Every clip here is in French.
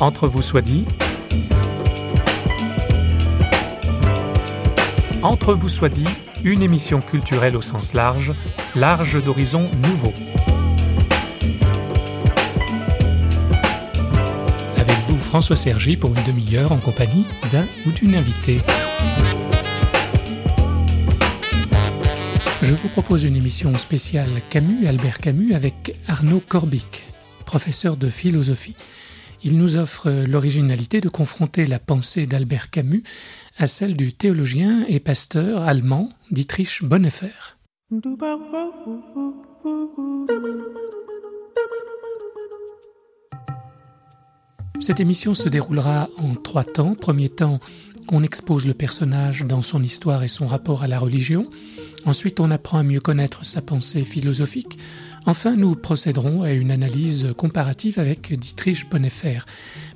Entre vous soit dit. Entre vous soit dit, une émission culturelle au sens large, large d'horizons nouveaux. Avec vous, François Sergi, pour une demi-heure en compagnie d'un ou d'une invitée. Je vous propose une émission spéciale Camus, Albert Camus, avec Arnaud Corbic, professeur de philosophie. Il nous offre l'originalité de confronter la pensée d'Albert Camus à celle du théologien et pasteur allemand Dietrich Bonhoeffer. Cette émission se déroulera en trois temps. Premier temps, on expose le personnage dans son histoire et son rapport à la religion. Ensuite, on apprend à mieux connaître sa pensée philosophique. Enfin, nous procéderons à une analyse comparative avec Dietrich Bonhoeffer.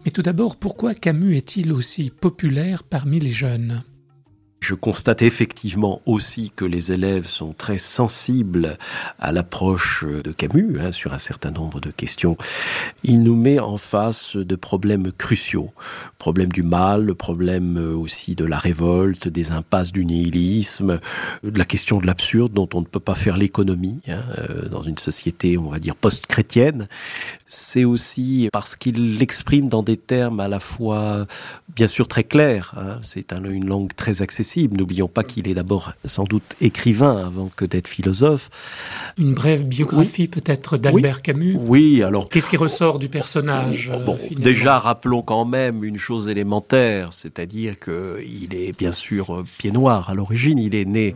Mais tout d'abord, pourquoi Camus est-il aussi populaire parmi les jeunes? Je constate effectivement aussi que les élèves sont très sensibles à l'approche de Camus hein, sur un certain nombre de questions. Il nous met en face de problèmes cruciaux. Problème du mal, le problème aussi de la révolte, des impasses du nihilisme, de la question de l'absurde dont on ne peut pas faire l'économie hein, euh, dans une société, on va dire, post-chrétienne. C'est aussi parce qu'il l'exprime dans des termes à la fois, bien sûr, très clairs. Hein. C'est une langue très accessible N'oublions pas qu'il est d'abord sans doute écrivain avant que d'être philosophe. Une brève biographie peut-être d'Albert Camus. Oui, alors. Qu'est-ce qui ressort du personnage bon, euh, Déjà, rappelons quand même une chose élémentaire, c'est-à-dire qu'il est bien sûr pied noir à l'origine. Il est né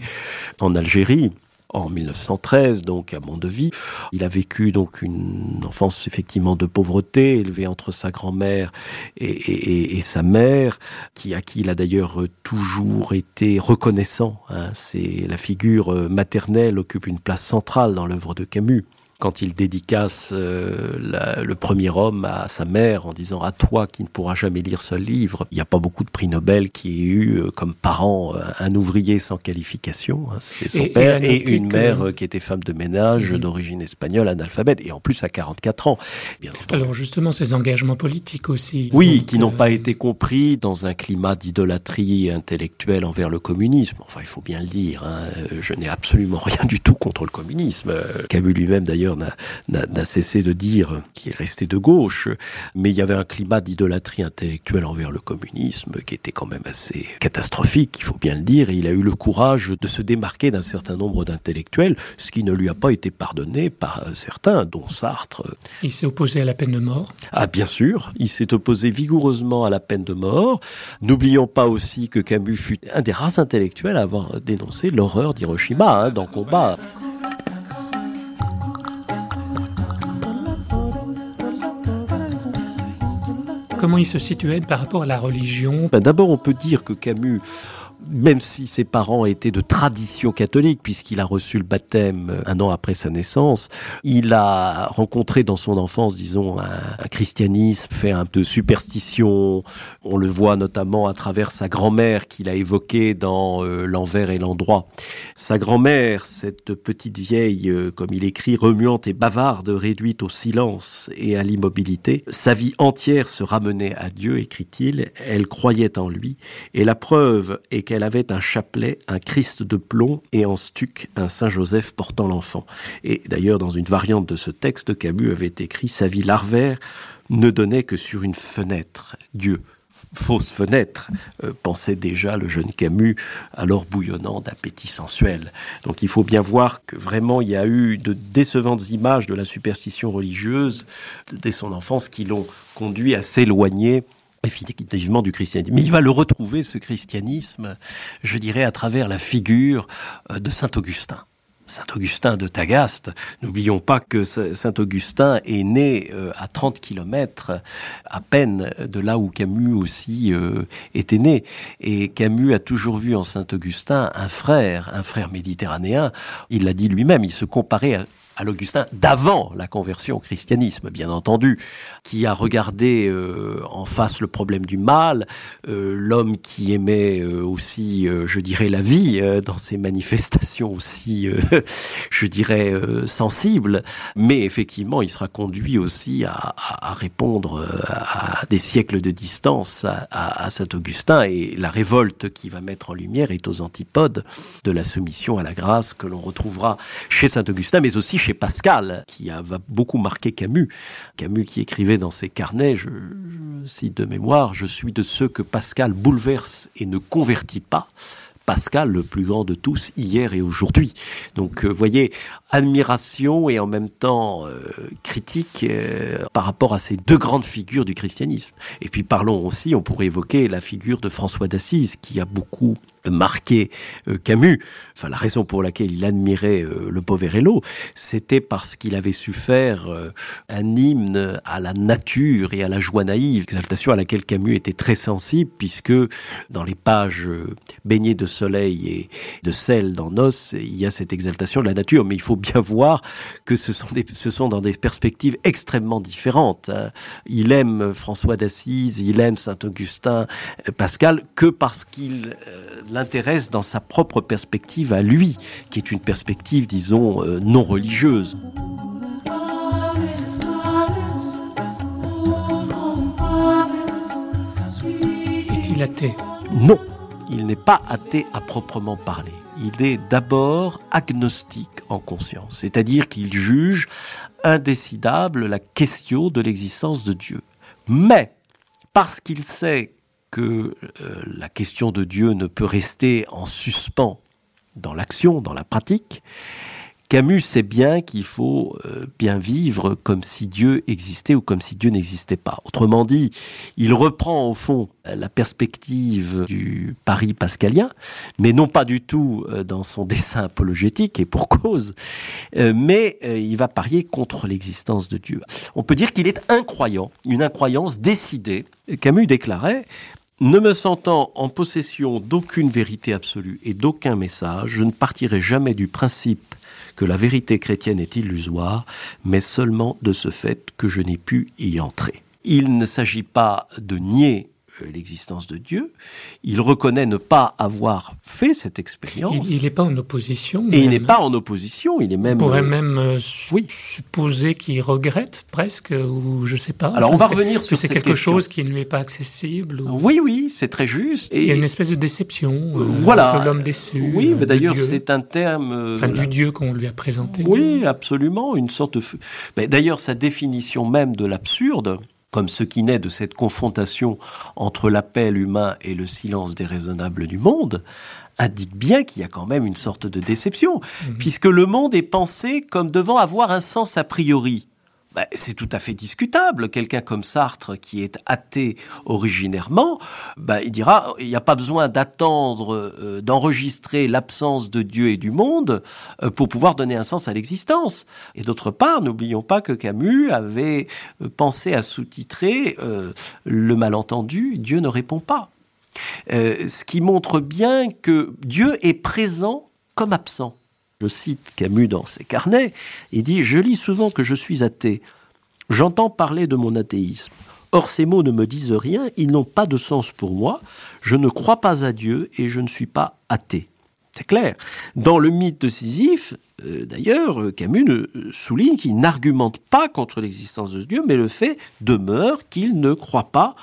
en Algérie en 1913, donc à Mondeville. Il a vécu donc une enfance effectivement de pauvreté, élevé entre sa grand-mère et, sa mère, qui à qui il a d'ailleurs toujours été reconnaissant. Hein. C'est la figure maternelle occupe une place centrale dans l'œuvre de Camus quand il dédicace euh, le premier homme à sa mère en disant à toi qui ne pourras jamais lire ce livre. Il n'y a pas beaucoup de prix Nobel qui aient eu euh, comme parent euh, un ouvrier sans qualification, hein, c'était son père, et, une mère qui était femme de ménage mhm. d'origine espagnole, analphabète, et en plus à 44 ans. Alors justement, ces engagements politiques aussi. Oui, qui n'ont pas été compris dans un climat d'idolâtrie intellectuelle envers le communisme. Enfin, il faut bien le dire, hein, je n'ai absolument rien du tout contre le communisme. Camus lui-même d'ailleurs n'a cessé de dire qu'il est resté de gauche, mais il y avait un climat d'idolâtrie intellectuelle envers le communisme qui était quand même assez catastrophique, il faut bien le dire, et il a eu le courage de se démarquer d'un certain nombre d'intellectuels, ce qui ne lui a pas été pardonné par certains, dont Sartre. Il s'est opposé à la peine de mort Ah bien sûr, il s'est opposé vigoureusement à la peine de mort. N'oublions pas aussi que Camus fut un des rares intellectuels à avoir dénoncé l'horreur d'Hiroshima hein, dans Combat. Comment il se situait par rapport à la religion? Ben, D'abord, on peut dire que Camus même si ses parents étaient de tradition catholique, puisqu'il a reçu le baptême un an après sa naissance, il a rencontré dans son enfance, disons, un, christianisme fait un peu de superstition. On le voit notamment à travers sa grand-mère qu'il a évoquée dans euh, L'envers et l'endroit. Sa grand-mère, cette petite vieille, euh, comme il écrit, remuante et bavarde, réduite au silence et à l'immobilité, sa vie entière se ramenait à Dieu, écrit-il. Elle croyait en lui, et la preuve est qu'elle avait un chapelet, un Christ de plomb et en stuc un Saint Joseph portant l'enfant. Et d'ailleurs, dans une variante de ce texte, Camus avait écrit Sa vie larvaire ne donnait que sur une fenêtre. Dieu, fausse fenêtre, euh, pensait déjà le jeune Camus, alors bouillonnant d'appétit sensuel. Donc il faut bien voir que vraiment il y a eu de décevantes images de la superstition religieuse dès son enfance qui l'ont conduit à s'éloigner effectivement du christianisme. Mais il va le retrouver, ce christianisme, je dirais, à travers la figure euh, de Saint Augustin. Saint Augustin de Tagaste. N'oublions pas que Saint Augustin est né euh, à 30 kilomètres à peine de là où Camus aussi euh, était né. Et Camus a toujours vu en Saint Augustin un frère, un frère méditerranéen. Il l'a dit lui-même, il se comparait à à l'Augustin d'avant la conversion au christianisme, bien entendu, qui a regardé euh, en face le problème du mal, euh, l'homme qui aimait euh, aussi, je dirais, la vie dans ses manifestations aussi, je dirais, sensibles, mais effectivement, il sera conduit aussi à, répondre à des siècles de distance à, à Saint Augustin, et la révolte qui va mettre en lumière est aux antipodes de la soumission à la grâce que l'on retrouvera chez Saint Augustin, mais aussi chez Pascal, qui a, beaucoup marqué Camus. Camus qui écrivait dans ses carnets, je, cite de mémoire, je suis de ceux que Pascal bouleverse et ne convertit pas. Pascal, le plus grand de tous, hier et aujourd'hui. Donc, vous euh, voyez, admiration et en même temps euh, critique euh, par rapport à ces deux grandes figures du christianisme. Et puis parlons aussi, on pourrait évoquer la figure de François d'Assise, qui a beaucoup marqué euh, Camus, enfin la raison pour laquelle il admirait le Poverello, c'était parce qu'il avait su faire un hymne à la nature et à la joie naïve, exaltation à laquelle Camus était très sensible, puisque dans les pages baignées de soleil et de sel dans Nos, il y a cette exaltation de la nature, mais il faut bien voir que ce sont, des, ce sont dans des perspectives extrêmement différentes. Hein. Il aime François d'Assise, il aime Saint-Augustin, Pascal, que parce qu'il l'intéresse dans sa propre perspective à lui, qui est une perspective, disons, euh, non religieuse. Est-il athée? Non, il n'est pas athée à proprement parler. Il est d'abord agnostique en conscience, c'est-à-dire qu'il juge indécidable la question de l'existence de Dieu. Mais, parce qu'il sait que euh, la question de Dieu ne peut rester en suspens dans l'action, dans la pratique, Camus sait bien qu'il faut euh, bien vivre comme si Dieu existait ou comme si Dieu n'existait pas. Autrement dit, il reprend au fond la perspective du Paris pascalien, mais non pas du tout euh, dans son dessin apologétique et pour cause, mais il va parier contre l'existence de Dieu. On peut dire qu'il est incroyant, une incroyance décidée. Camus déclarait ne me sentant en possession d'aucune vérité absolue et d'aucun message, je ne partirai jamais du principe que la vérité chrétienne est illusoire, mais seulement de ce fait que je n'ai pu y entrer. Il ne s'agit pas de nier l'existence de Dieu. Il reconnaît ne pas avoir fait cette expérience. Il n'est pas en opposition. Et il n'est pas en opposition. Il est même. On pourrait euh, même euh, supposer qu'il regrette presque, ou je sais pas. Alors on va revenir sur c'est quelque chose qui ne lui est pas accessible. Oui, oui, c'est très juste. Et il y a une espèce de déception. voilà. l'homme déçu. Oui, mais d'ailleurs c'est un terme. enfin, du Dieu qu'on lui a présenté. Oui, absolument, une sorte de. D'ailleurs, sa définition même de l'absurde comme ce qui naît de cette confrontation entre l'appel humain et le silence déraisonnable du monde, indique bien qu'il y a quand même une sorte de déception, mhm. puisque le monde est pensé comme devant avoir un sens a priori. Bah, c'est tout à fait discutable. Quelqu'un comme Sartre, qui est athée originairement, bah, il dira il n'y a pas besoin d'attendre, euh, d'enregistrer l'absence de Dieu et du monde euh, pour pouvoir donner un sens à l'existence. Et d'autre part, n'oublions pas que Camus avait euh, pensé à sous-titrer le malentendu Dieu ne répond pas. ce qui montre bien que Dieu est présent comme absent. Je cite Camus dans ses carnets, il dit Je lis souvent que je suis athée. J'entends parler de mon athéisme. Or, ces mots ne me disent rien, ils n'ont pas de sens pour moi. Je ne crois pas à Dieu et je ne suis pas athée. C'est clair. Dans le mythe de Sisyphe, euh, d'ailleurs, Camus ne, souligne qu'il n'argumente pas contre l'existence de Dieu, mais le fait demeure qu'il ne croit pas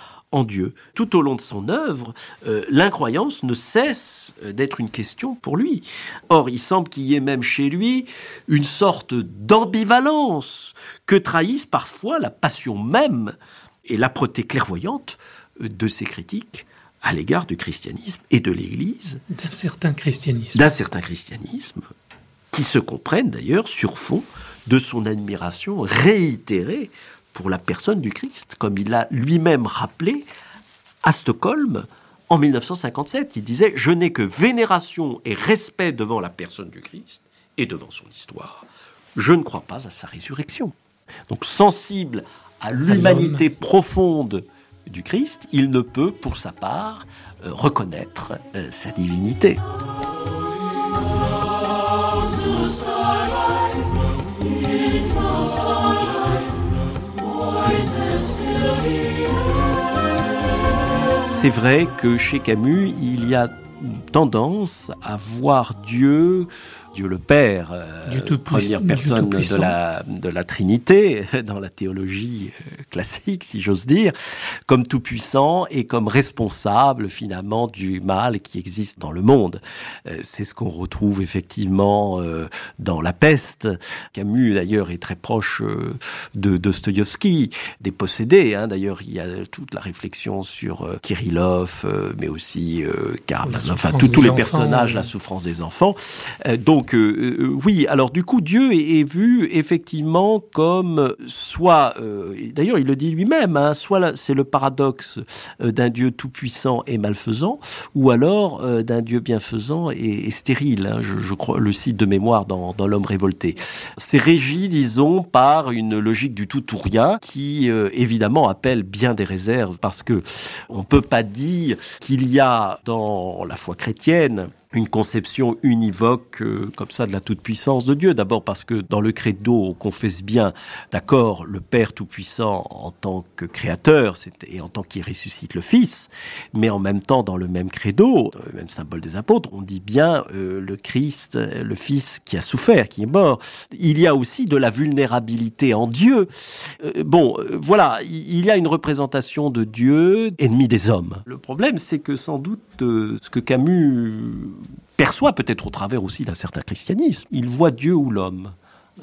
Dieu. Tout au long de son œuvre, euh, l'incroyance ne cesse euh, d'être une question pour lui. Or, il semble qu'il y ait même chez lui une sorte d'ambivalence que trahissent parfois la passion même et l'âpreté clairvoyante euh, de ses critiques à l'égard du christianisme et de l'Église. D'un certain christianisme. D'un certain christianisme, qui se comprennent d'ailleurs sur fond de son admiration réitérée pour la personne du Christ, comme il l'a lui-même rappelé à Stockholm en 1957. Il disait Je n'ai que vénération et respect devant la personne du Christ et devant son histoire. Je ne crois pas à sa résurrection. Donc, sensible à l'humanité profonde du Christ, il ne peut, pour sa part, euh, reconnaître euh, sa divinité. C'est vrai que chez Camus, il y a tendance à voir Dieu Dieu le Père, euh, première personne de la, de la Trinité dans la théologie euh, classique, si j'ose dire, comme tout-puissant et comme responsable finalement du mal qui existe dans le monde. Euh, c'est ce qu'on retrouve effectivement dans La Peste. Camus d'ailleurs est très proche de Dostoïevski, des possédés. Hein. D'ailleurs, il y a toute la réflexion sur Kirillov, mais aussi Karamazov, enfin tous les personnages, la souffrance des enfants. donc donc euh, euh, oui, alors du coup, Dieu est, vu effectivement comme soit, euh, d'ailleurs il le dit lui-même, hein, soit c'est le paradoxe d'un Dieu tout-puissant et malfaisant, ou alors d'un Dieu bienfaisant et, stérile. Hein, je, crois le cite de mémoire dans, L'homme révolté. C'est régi, disons, par une logique du tout ou rien qui évidemment appelle bien des réserves parce que on peut pas dire qu'il y a dans la foi chrétienne une conception univoque euh, comme ça de la toute-puissance de Dieu. D'abord parce que dans le credo, on confesse bien, d'accord, le Père tout-puissant en tant que créateur et en tant qu'il ressuscite le Fils, mais en même temps, dans le même credo, même symbole des apôtres, on dit bien euh, le Christ, le Fils qui a souffert, qui est mort. Il y a aussi de la vulnérabilité en Dieu. Euh, bon, voilà, il y a une représentation de Dieu ennemi des hommes. Le problème, c'est que sans doute ce que Camus perçoit peut-être au travers aussi d'un certain christianisme. Il voit Dieu ou l'homme.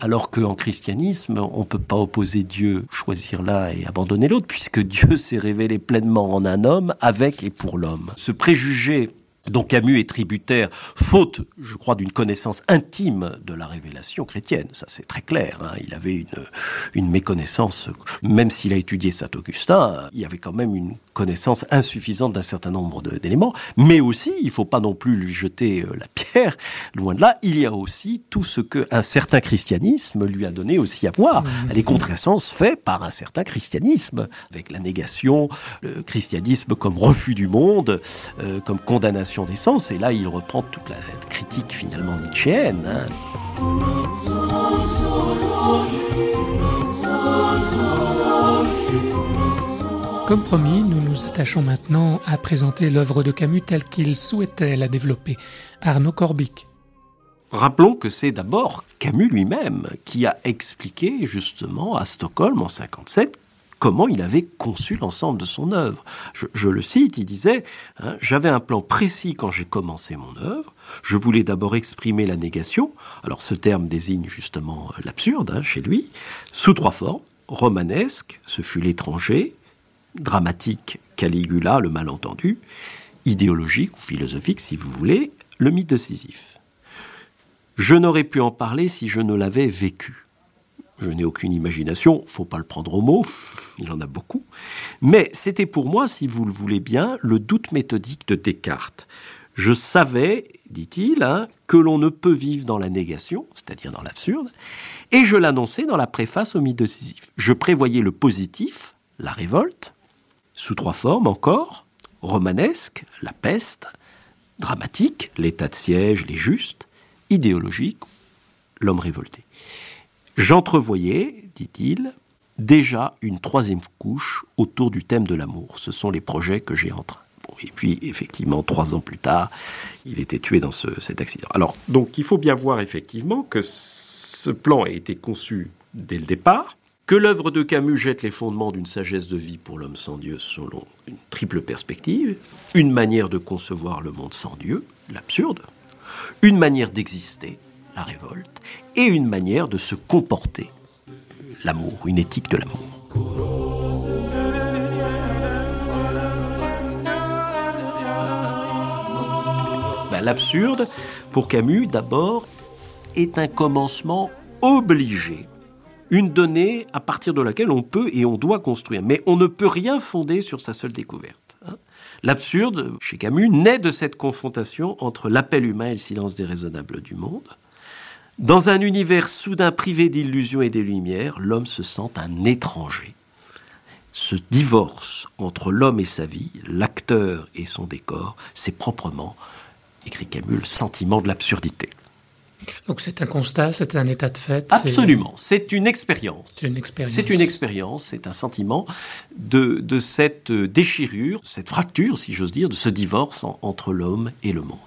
Alors qu'en christianisme, on ne peut pas opposer Dieu, choisir l'un et abandonner l'autre, puisque Dieu s'est révélé pleinement en un homme, avec et pour l'homme. Ce préjugé dont Camus est tributaire, faute, je crois, d'une connaissance intime de la révélation chrétienne. Ça, c'est très clair. Hein. Il avait une, une méconnaissance, même s'il a étudié Saint-Augustin, il y avait quand même une connaissance insuffisante d'un certain nombre d'éléments. Mais aussi, il ne faut pas non plus lui jeter euh, la pierre. Loin de là, il y a aussi tout ce qu'un certain christianisme lui a donné aussi à voir. Mmh. Les contresens faits par un certain christianisme, avec la négation, le christianisme comme refus du monde, euh, comme condamnation des sens, et là il reprend toute la critique finalement nietzschéenne. Hein. Comme promis, nous nous attachons maintenant à présenter l'œuvre de Camus telle qu'il souhaitait la développer. Arnaud Corbic. Rappelons que c'est d'abord Camus lui-même qui a expliqué justement à Stockholm en 57 comment il avait conçu l'ensemble de son œuvre. Je, le cite, il disait hein, J'avais un plan précis quand j'ai commencé mon œuvre. Je voulais d'abord exprimer la négation. Alors ce terme désigne justement l'absurde hein, chez lui, sous trois formes romanesque, ce fut l'étranger, dramatique, Caligula, le malentendu, idéologique ou philosophique, si vous voulez, le mythe de Sisyphe. Je n'aurais pu en parler si je ne l'avais vécu. Je n'ai aucune imagination, faut pas le prendre au mot, il en a beaucoup. Mais c'était pour moi, si vous le voulez bien, le doute méthodique de Descartes. Je savais, dit-il, hein, que l'on ne peut vivre dans la négation, c'est-à-dire dans l'absurde, et je l'annonçais dans la préface au mythe de Sisyphe. Je prévoyais le positif, la révolte, sous trois formes encore, romanesque, la peste, dramatique, l'état de siège, les justes, idéologique, l'homme révolté. J'entrevoyais, dit-il, déjà une troisième couche autour du thème de l'amour. Ce sont les projets que j'ai en train. et puis, effectivement, trois ans plus tard, il était tué dans cet accident. Alors, donc, il faut bien voir effectivement que ce plan a été conçu dès le départ, que l'œuvre de Camus jette les fondements d'une sagesse de vie pour l'homme sans Dieu selon une triple perspective, une manière de concevoir le monde sans Dieu, l'absurde, une manière d'exister, la révolte, et une manière de se comporter, l'amour, une éthique de l'amour. Ben, l'absurde, pour Camus, d'abord, est un commencement obligé, une donnée à partir de laquelle on peut et on doit construire. Mais on ne peut rien fonder sur sa seule découverte. L'absurde, chez Camus, naît de cette confrontation entre l'appel humain et le silence déraisonnable du monde, dans un univers soudain privé d'illusions et de lumières, l'homme se sent un étranger. Ce divorce entre l'homme et sa vie, l'acteur et son décor, c'est proprement, écrit Camus, le sentiment de l'absurdité. Donc c'est un constat, c'est un état de fait. Absolument, c'est une expérience. C'est une expérience. C'est une expérience, c'est un sentiment de, de, cette déchirure, cette fracture, si j'ose dire, de ce divorce entre l'homme et le monde.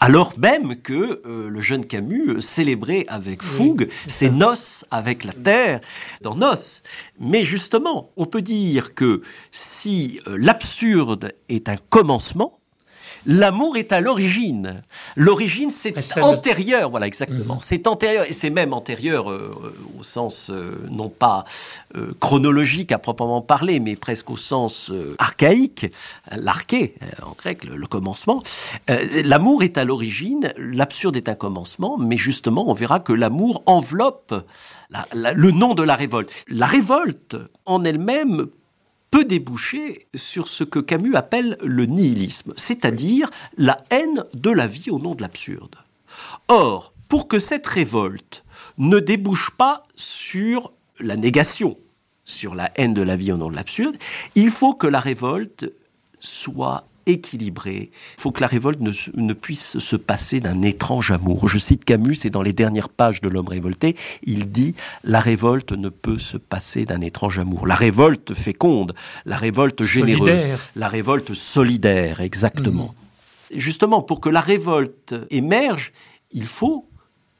Alors même que euh, le jeune Camus célébrait avec fougue ses noces avec la terre dans Noces. Mais justement, on peut dire que si euh, l'absurde est un commencement, L'amour est à l'origine. L'origine, c'est antérieur, voilà exactement. Mhm. C'est antérieur, et c'est même antérieur euh, au sens euh, non pas euh, chronologique à proprement parler, mais presque au sens archaïque, l'arché en grec, le, commencement. l'amour est à l'origine, l'absurde est un commencement, mais justement, on verra que l'amour enveloppe le nom de la révolte. La révolte en elle-même peut déboucher sur ce que Camus appelle le nihilisme, c'est-à-dire la haine de la vie au nom de l'absurde. Or, pour que cette révolte ne débouche pas sur la négation, sur la haine de la vie au nom de l'absurde, il faut que la révolte soit équilibré. Il faut que la révolte ne, puisse se passer d'un étrange amour. Je cite Camus, c'est dans les dernières pages de L'homme révolté, il dit La révolte ne peut se passer d'un étrange amour. La révolte féconde, la révolte généreuse, la révolte solidaire, exactement. Mmh. Justement, pour que la révolte émerge, il faut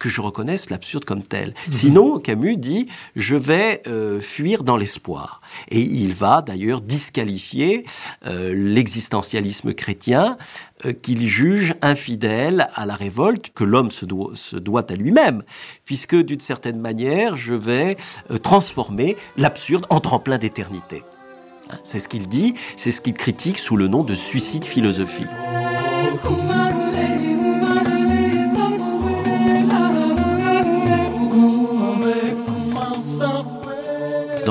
que je reconnaisse l'absurde comme tel. Mhm. Sinon, Camus dit, je vais euh, fuir dans l'espoir. Et il va d'ailleurs disqualifier euh, l'existentialisme chrétien euh, qu'il juge infidèle à la révolte que l'homme se doit, se doit à lui-même, puisque d'une certaine manière, je vais transformer l'absurde en tremplin d'éternité. C'est ce qu'il dit, c'est ce qu'il critique sous le nom de suicide philosophique.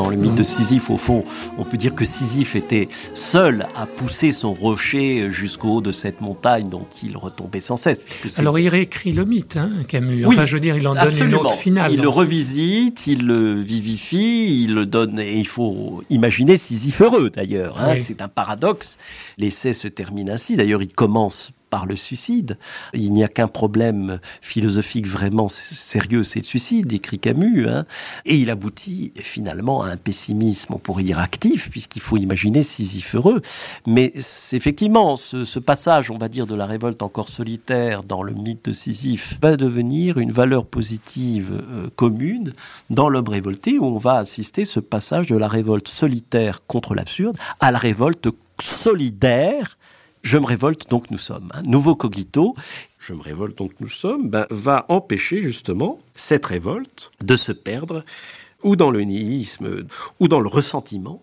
Dans le mythe de Sisyphe, au fond, on peut dire que Sisyphe était seul à pousser son rocher jusqu'au haut de cette montagne dont il retombait sans cesse. Alors il réécrit le mythe, hein, Camus. Enfin, je veux dire, il en donne une autre finale. Il le revisite, il le vivifie, il le donne, et il faut imaginer Sisyphe heureux d'ailleurs. Hein. C'est un paradoxe. L'essai se termine ainsi. D'ailleurs, il commence par le suicide. Il n'y a qu'un problème philosophique vraiment sérieux, c'est le suicide, écrit Camus. Hein. Et il aboutit finalement à un pessimisme, on pourrait dire actif, puisqu'il faut imaginer Sisyphe heureux. Mais effectivement ce, ce, passage, on va dire, de la révolte encore solitaire dans le mythe de Sisyphe va devenir une valeur positive euh, commune dans l'homme révolté, où on va assister ce passage de la révolte solitaire contre l'absurde à la révolte solidaire je me révolte donc nous sommes. Un nouveau cogito, je me révolte donc nous sommes, ben, va empêcher justement cette révolte de se perdre ou dans le nihilisme ou dans le ressentiment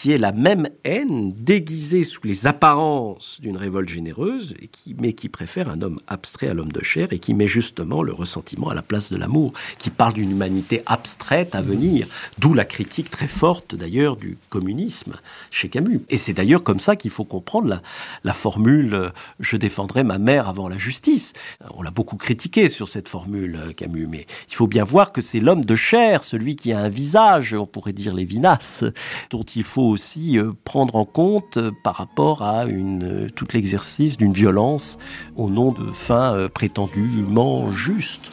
qui est la même haine déguisée sous les apparences d'une révolte généreuse, et qui, mais qui préfère un homme abstrait à l'homme de chair et qui met justement le ressentiment à la place de l'amour, qui parle d'une humanité abstraite à venir, d'où la critique très forte d'ailleurs du communisme chez Camus. Et c'est d'ailleurs comme ça qu'il faut comprendre la, la formule euh, Je défendrai ma mère avant la justice. On l'a beaucoup critiqué sur cette formule, euh, Camus, mais il faut bien voir que c'est l'homme de chair, celui qui a un visage, on pourrait dire Lévinas, dont il faut aussi euh, prendre en compte euh, par rapport à une, euh, tout l'exercice d'une violence au nom de fins prétendument justes.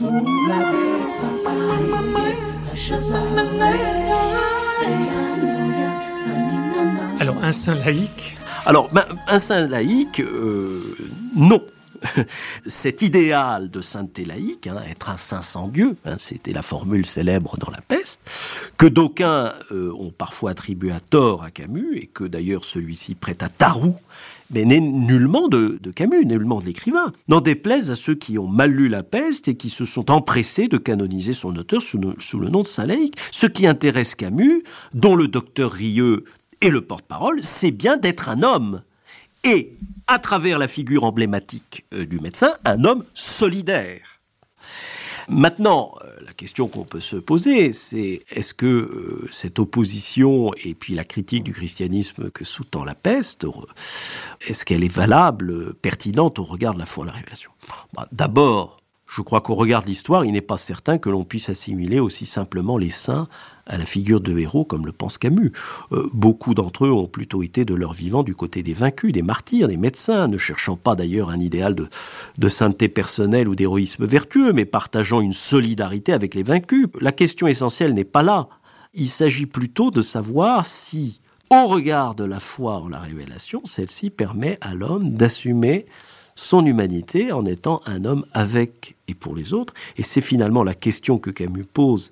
Alors, un saint laïque? Alors, ben, un saint laïque, non. cet idéal de sainteté laïque, hein, être un saint sans Dieu, hein, c'était la formule célèbre dans la peste, que d'aucuns euh, ont parfois attribué à tort à Camus, et que d'ailleurs celui-ci prête à Tarou, mais n'est nullement de, Camus, nullement de l'écrivain. N'en déplaise à ceux qui ont mal lu la peste et qui se sont empressés de canoniser son auteur sous, sous le nom de saint laïque. Ce qui intéresse Camus, dont le docteur Rieux est le porte-parole, c'est bien d'être un homme. Et à travers la figure emblématique euh, du médecin, un homme solidaire. Maintenant, euh, la question qu'on peut se poser, c'est est-ce que euh, cette opposition et puis la critique du christianisme que sous-tend la peste, est-ce qu'elle est valable, pertinente au regard de la foi de la révélation? Bah, D'abord, je crois qu'au regard de l'histoire, il n'est pas certain que l'on puisse assimiler aussi simplement les saints à la figure de héros comme le pense Camus. Euh, beaucoup d'entre eux ont plutôt été de leur vivant du côté des vaincus, des martyrs, des médecins, ne cherchant pas d'ailleurs un idéal de, de sainteté personnelle ou d'héroïsme vertueux, mais partageant une solidarité avec les vaincus. La question essentielle n'est pas là. Il s'agit plutôt de savoir si, au regard de la foi en la révélation, celle-ci permet à l'homme d'assumer son humanité en étant un homme avec et pour les autres. Et c'est finalement la question que Camus pose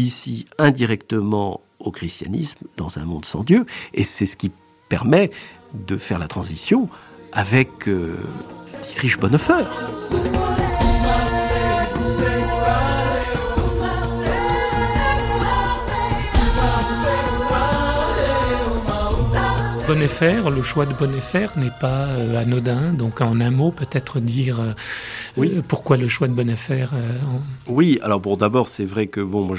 ici indirectement au christianisme dans un monde sans Dieu. Et c'est ce qui permet de faire la transition avec euh, Dietrich Bonhoeffer. Bonnefer, le choix de Bonnefer n'est pas euh, anodin. Donc en un mot, peut-être dire euh, oui. Euh, pourquoi le choix de Bonnefer Oui, alors bon, d'abord c'est vrai que bon, moi,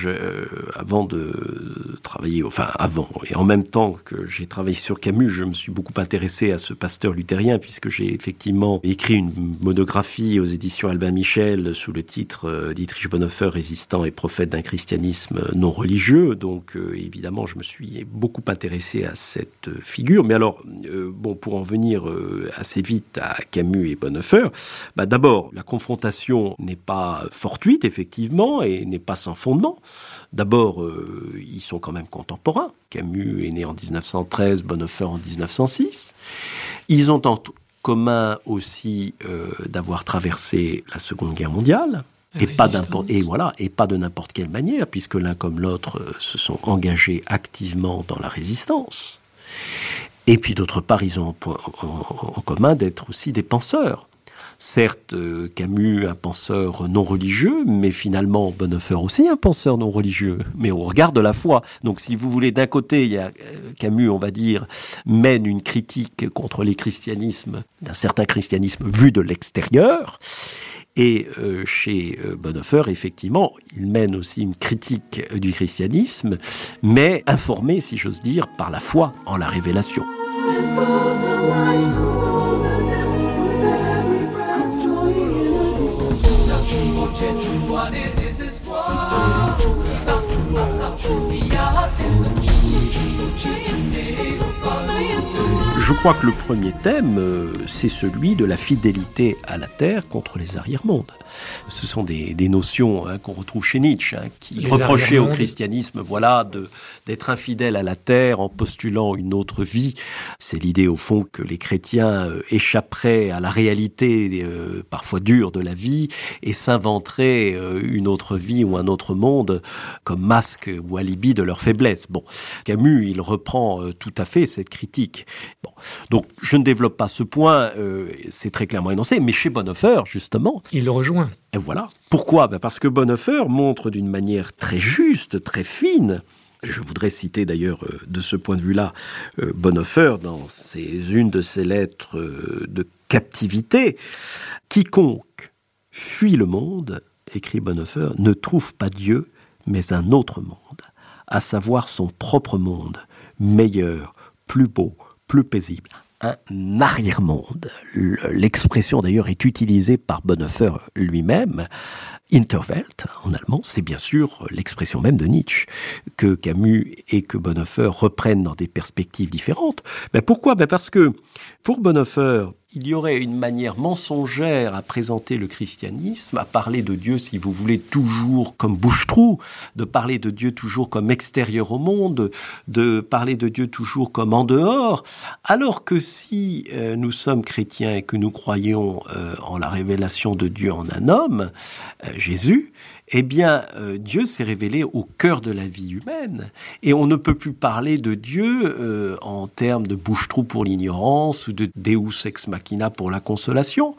avant de travailler, enfin avant et en même temps que j'ai travaillé sur Camus, je me suis beaucoup intéressé à ce pasteur luthérien puisque j'ai effectivement écrit une monographie aux éditions Albin Michel sous le titre Dietrich Bonhoeffer, résistant et prophète d'un christianisme non religieux. Donc évidemment, je me suis beaucoup intéressé à cette figure. Mais alors, euh, bon, pour en venir euh, assez vite à Camus et Bonhoeffer, bah d'abord, la confrontation n'est pas fortuite, effectivement, et n'est pas sans fondement. D'abord, euh, ils sont quand même contemporains. Camus est né en 1913, Bonhoeffer en 1906. Ils ont en commun aussi d'avoir traversé la Seconde Guerre mondiale. Et pas, et, voilà, et pas de n'importe quelle manière, puisque l'un comme l'autre se sont engagés activement dans la résistance. Et puis d'autre part, ils ont en, commun d'être aussi des penseurs. Certes, euh, Camus, un penseur non religieux, mais finalement Bonhoeffer aussi un penseur non religieux, mais au regard de la foi. Donc si vous voulez, d'un côté, il y a euh, Camus, on va dire, mène une critique contre les christianismes, d'un certain christianisme vu de l'extérieur, et euh, chez Bonhoeffer, effectivement, il mène aussi une critique du christianisme, mais informé, si j'ose dire, par la foi en la révélation. wanted Je crois que le premier thème, euh, c'est celui de la fidélité à la terre contre les arrière-mondes. Ce sont des, notions hein, qu'on retrouve chez Nietzsche, hein, qui reprochait au christianisme, voilà, d'être infidèle à la terre en postulant une autre vie. C'est l'idée au fond que les chrétiens euh, échapperaient à la réalité euh, parfois dure de la vie et s'inventeraient une autre vie ou un autre monde comme masque ou alibi de leur faiblesse. Bon, Camus, il reprend tout à fait cette critique. Bon, donc je ne développe pas ce point, euh, c'est très clairement énoncé, mais chez Bonhoeffer, justement... Il le rejoint. Et voilà. Pourquoi? Ben Parce que Bonhoeffer montre d'une manière très juste, très fine, je voudrais citer d'ailleurs euh, de ce point de vue-là euh, Bonhoeffer dans une de ses lettres de captivité. Quiconque fuit le monde, écrit Bonhoeffer, ne trouve pas Dieu, mais un autre monde, à savoir son propre monde, meilleur, plus beau, plus paisible. Un arrière-monde. L'expression d'ailleurs est utilisée par Bonhoeffer lui-même. Interwelt, en allemand, c'est bien sûr l'expression même de Nietzsche, que Camus et que Bonhoeffer reprennent dans des perspectives différentes. Mais pourquoi? Ben Parce que pour Bonhoeffer, il y aurait une manière mensongère à présenter le christianisme, à parler de Dieu, si vous voulez, toujours comme bouche-trou, de parler de Dieu toujours comme extérieur au monde, de parler de Dieu toujours comme en dehors, alors que si euh, nous sommes chrétiens et que nous croyons euh, en la révélation de Dieu en un homme, euh, Jésus, eh bien, euh, Dieu s'est révélé au cœur de la vie humaine. Et on ne peut plus parler de Dieu euh, en termes de bouche-trou pour l'ignorance ou de Deus ex machina pour la consolation.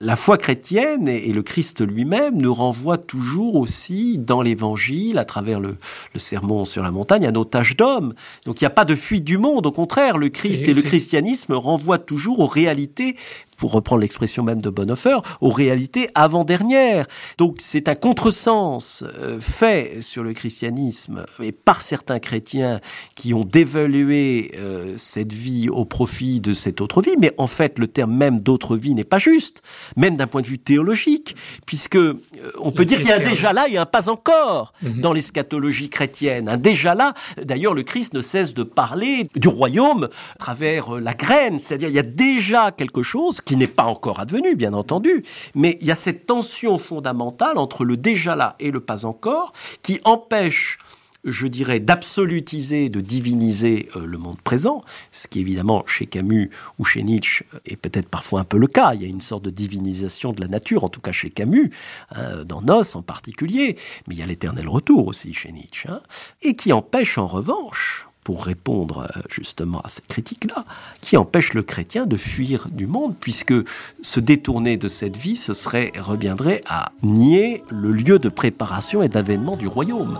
La foi chrétienne et, le Christ lui-même nous renvoient toujours aussi dans l'Évangile, à travers le, sermon sur la montagne, à nos tâches d'homme. Donc il n'y a pas de fuite du monde. Au contraire, le Christ et le christianisme renvoient toujours aux réalités pour reprendre l'expression même de Bonhoeffer, aux réalités avant-dernières. Donc c'est un contresens euh, fait sur le christianisme et par certains chrétiens qui ont dévalué euh, cette vie au profit de cette autre vie, mais en fait le terme même d'autre vie n'est pas juste, même d'un point de vue théologique, puisque euh, on peut dire qu'il y a un déjà là et un pas encore mhm. dans l'eschatologie chrétienne. Un déjà là, d'ailleurs le Christ ne cesse de parler du royaume à travers la graine, c'est-à-dire il y a déjà quelque chose qui n'est pas encore advenu, bien entendu, mais il y a cette tension fondamentale entre le déjà là et le pas encore qui empêche je dirais, d'absolutiser, de diviniser euh, le monde présent, ce qui évidemment chez Camus ou chez Nietzsche est peut-être parfois un peu le cas. Il y a une sorte de divinisation de la nature, en tout cas chez Camus, hein, dans Nos en particulier, mais il y a l'éternel retour aussi chez Nietzsche, hein, et qui empêche en revanche pour répondre euh, justement à cette critique-là, qui empêche le chrétien de fuir du monde, puisque se détourner de cette vie, ce serait, reviendrait à nier le lieu de préparation et d'avènement du royaume.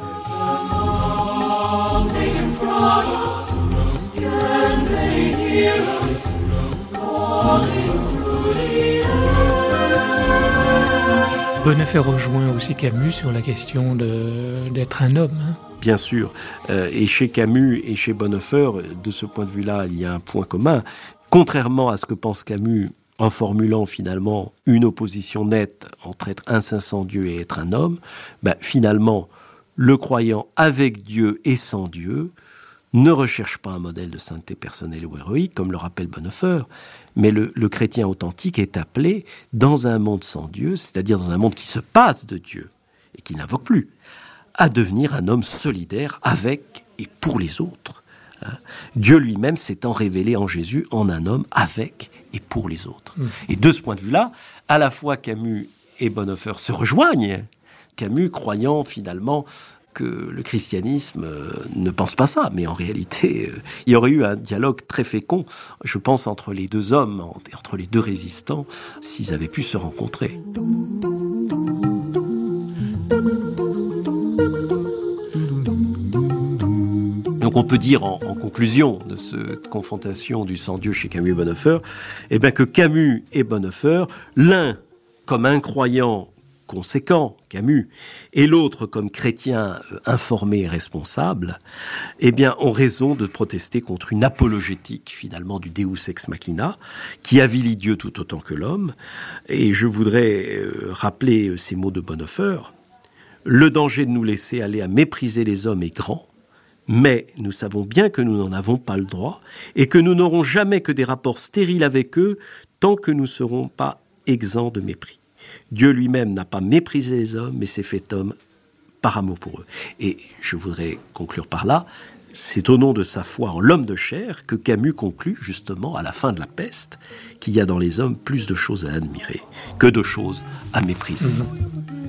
Bonhoeffer rejoint aussi Camus sur la question d'être un homme. Hein bien sûr. Euh, et chez Camus et chez Bonhoeffer, de ce point de vue-là, il y a un point commun. Contrairement à ce que pense Camus, en formulant finalement une opposition nette entre être Dieu et être un homme, ben, finalement, le croyant avec Dieu et sans Dieu ne recherche pas un modèle de sainteté personnelle ou héroïque, comme le rappelle Bonhoeffer, mais le, le chrétien authentique est appelé, dans un monde sans Dieu, c'est-à-dire dans un monde qui se passe de Dieu et qui n'invoque plus, à devenir un homme solidaire avec et pour les autres. Hein. Dieu lui-même s'étant révélé en Jésus en un homme avec et pour les autres. Mm. Et de ce point de vue-là, à la fois Camus et Bonhoeffer se rejoignent. Camus croyant finalement que le christianisme euh, ne pense pas ça, mais en réalité, euh, il y aurait eu un dialogue très fécond, je pense, entre les deux hommes, entre les deux résistants, s'ils avaient pu se rencontrer. On peut dire en, conclusion de cette confrontation du sans-Dieu chez Camus et Bonhoeffer, eh bien que Camus et Bonhoeffer, l'un comme incroyant conséquent, Camus, et l'autre comme chrétien euh, informé et responsable, eh bien, ont raison de protester contre une apologétique, finalement, du Deus ex machina, qui avilit Dieu tout autant que l'homme. Et je voudrais euh, rappeler euh, ces mots de Bonhoeffer. Le danger de nous laisser aller à mépriser les hommes est grand, mais nous savons bien que nous n'en avons pas le droit et que nous n'aurons jamais que des rapports stériles avec eux tant que nous ne serons pas exempts de mépris. Dieu lui-même n'a pas méprisé les hommes, mais s'est fait homme par amour pour eux. Et je voudrais conclure par là, c'est au nom de sa foi en l'homme de chair que Camus conclut justement à la fin de la peste qu'il y a dans les hommes plus de choses à admirer que de choses à mépriser. Mhm.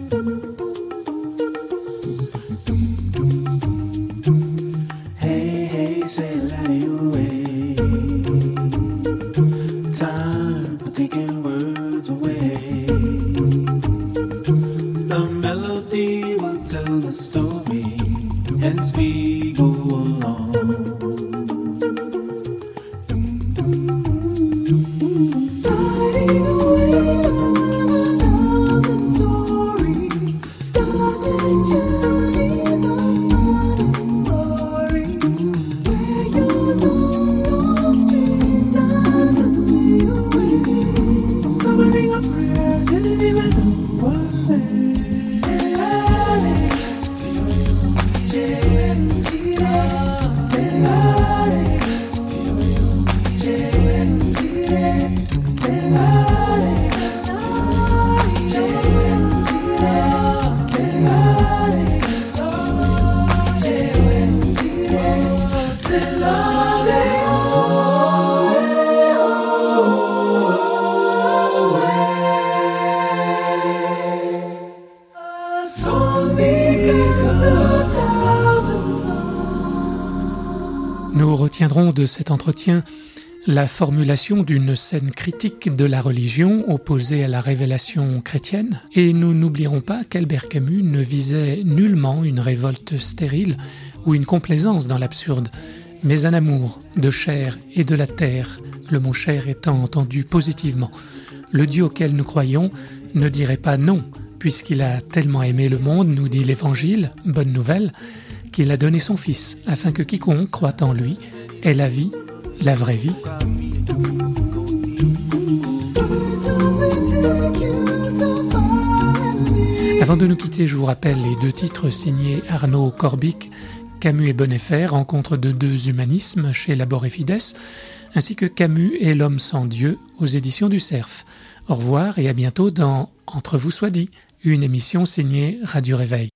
Entretien la formulation d'une scène critique de la religion opposée à la révélation chrétienne, et nous n'oublierons pas qu'Albert Camus ne visait nullement une révolte stérile ou une complaisance dans l'absurde, mais un amour de chair et de la terre, le mot chair étant entendu positivement, le Dieu auquel nous croyons ne dirait pas non, puisqu'il a tellement aimé le monde, nous dit l'Évangile, bonne nouvelle, qu'il a donné son Fils, afin que quiconque croit en lui ait la vie, la vraie vie. Avant de nous quitter, je vous rappelle les deux titres signés Arnaud Corbic, Camus et Bonnefer, rencontre de deux humanismes chez Labor et Fides, ainsi que Camus et l'homme sans Dieu aux éditions du Cerf. Au revoir et à bientôt dans Entre vous soit dit, une émission signée Radio Réveil.